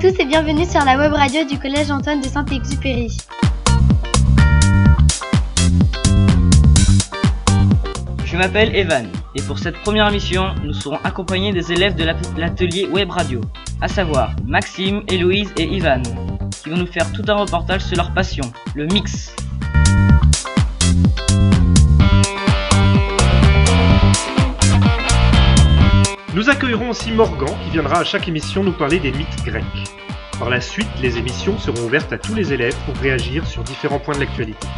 Tous et bienvenue sur la web radio du Collège Antoine de Saint-Exupéry. Je m'appelle Evan et pour cette première émission, nous serons accompagnés des élèves de l'atelier web radio, à savoir Maxime, Héloïse et Ivan, qui vont nous faire tout un reportage sur leur passion, le mix. Nous accueillerons aussi Morgan qui viendra à chaque émission nous parler des mythes grecs. Par la suite, les émissions seront ouvertes à tous les élèves pour réagir sur différents points de l'actualité.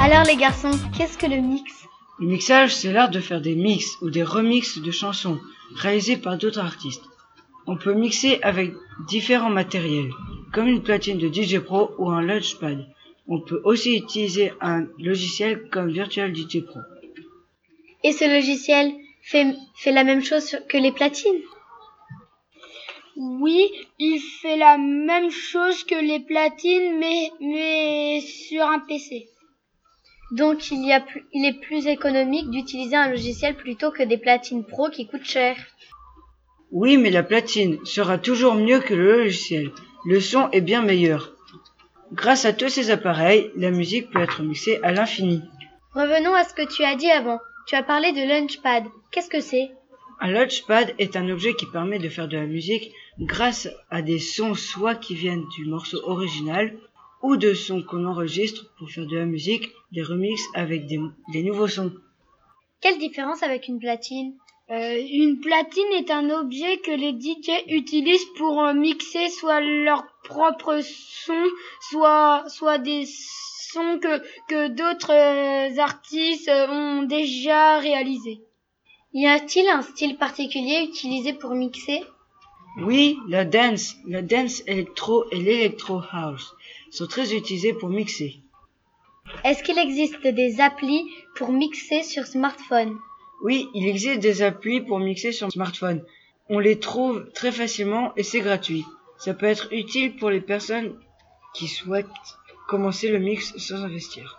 Alors les garçons, qu'est-ce que le mix? Le mixage, c'est l'art de faire des mix ou des remixes de chansons réalisés par d'autres artistes. On peut mixer avec différents matériels, comme une platine de DJ Pro ou un Launchpad. On peut aussi utiliser un logiciel comme Virtual DJ Pro. Et ce logiciel fait, fait la même chose que les platines? Oui, il fait la même chose que les platines, mais, mais sur un PC. Donc il, y a plus, il est plus économique d'utiliser un logiciel plutôt que des platines pro qui coûtent cher. Oui, mais la platine sera toujours mieux que le logiciel. Le son est bien meilleur. Grâce à tous ces appareils, la musique peut être mixée à l'infini. Revenons à ce que tu as dit avant. Tu as parlé de Launchpad. Qu'est-ce que c'est? Un Launchpad est un objet qui permet de faire de la musique grâce à des sons soit qui viennent du morceau original ou de sons qu'on enregistre pour faire de la musique, des remixes avec des, des nouveaux sons. Quelle différence avec une platine? Une platine est un objet que les DJ utilisent pour euh, mixer soit leur propre son, soit, soit des sons que, que d'autres euh, artistes ont déjà réalisés. Y a-t-il un style particulier utilisé pour mixer? Oui, la dance, la dance électro et l'électro house sont très utilisés pour mixer. Est-ce qu'il existe des applis pour mixer sur smartphone? Oui, il existe des applis pour mixer sur smartphone. On les trouve très facilement et c'est gratuit. Ça peut être utile pour les personnes qui souhaitent commencer le mix sans investir.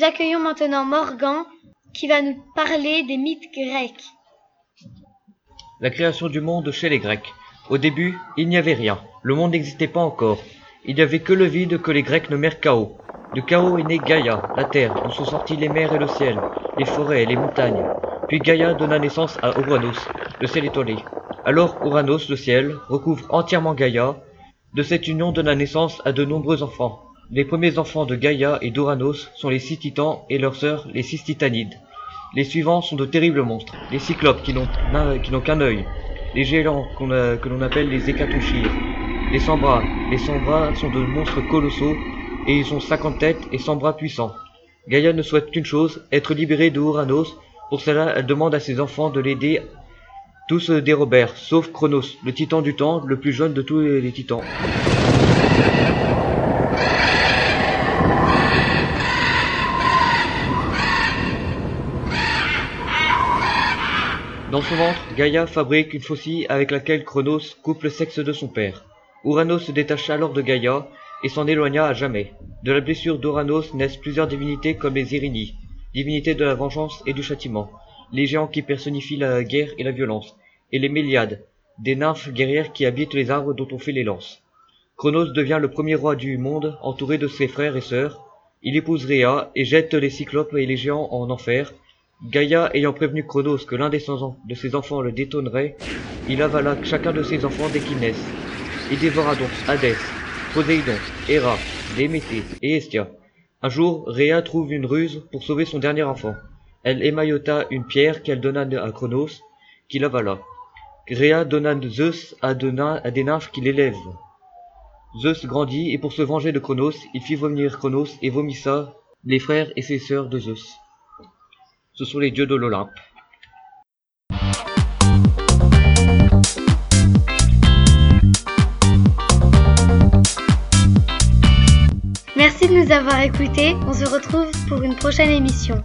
Accueillons maintenant Morgan qui va nous parler des mythes grecs. La création du monde chez les Grecs. Au début, il n'y avait rien. Le monde n'existait pas encore. Il n'y avait que le vide que les Grecs nommèrent chaos. Du chaos est né Gaïa, la terre, d'où sont sortis les mers et le ciel, les forêts et les montagnes. Puis Gaïa donna naissance à Uranos, le ciel étoilé. Alors Uranos, le ciel, recouvre entièrement Gaïa. De cette union donna naissance à de nombreux enfants. Les premiers enfants de Gaïa et d'Uranos sont les six titans et leurs sœurs, les six titanides. Les suivants sont de terribles monstres, les cyclopes qui n'ont qu'un œil, les géants que l'on appelle les hécatochires, les sans bras. Les sans bras sont de monstres colossaux et ils ont 50 têtes et 100 bras puissants. Gaïa ne souhaite qu'une chose, être libérée de Uranos. Pour cela, elle demande à ses enfants de l'aider. Tous dérobèrent, sauf Chronos, le titan du temps, le plus jeune de tous les titans. Dans son ventre, Gaïa fabrique une faucille avec laquelle Chronos coupe le sexe de son père. Uranos se détacha alors de Gaïa et s'en éloigna à jamais. De la blessure d'Uranos naissent plusieurs divinités comme les Irini, divinités de la vengeance et du châtiment, les géants qui personnifient la guerre et la violence, et les Méliades, des nymphes guerrières qui habitent les arbres dont on fait les lances. Chronos devient le premier roi du monde, entouré de ses frères et sœurs. Il épouse Rhea et jette les cyclopes et les géants en enfer. Gaïa ayant prévenu Chronos que l'un de ses enfants le détonnerait, il avala chacun de ses enfants dès qu'ils naissent. Il dévora donc Hadès, Poséidon, Héra, Déméter et Hestia. Un jour, Rhea trouve une ruse pour sauver son dernier enfant. Elle émaillota une pierre qu'elle donna à Chronos, qui l'avala. Rhea donna Zeus à des nymphes qui l'élèvent. Zeus grandit et pour se venger de Chronos, il fit vomir Chronos et vomissa les frères et ses sœurs de Zeus. Ce sont les dieux de l'Olympe. Merci de nous avoir écoutés. On se retrouve pour une prochaine émission.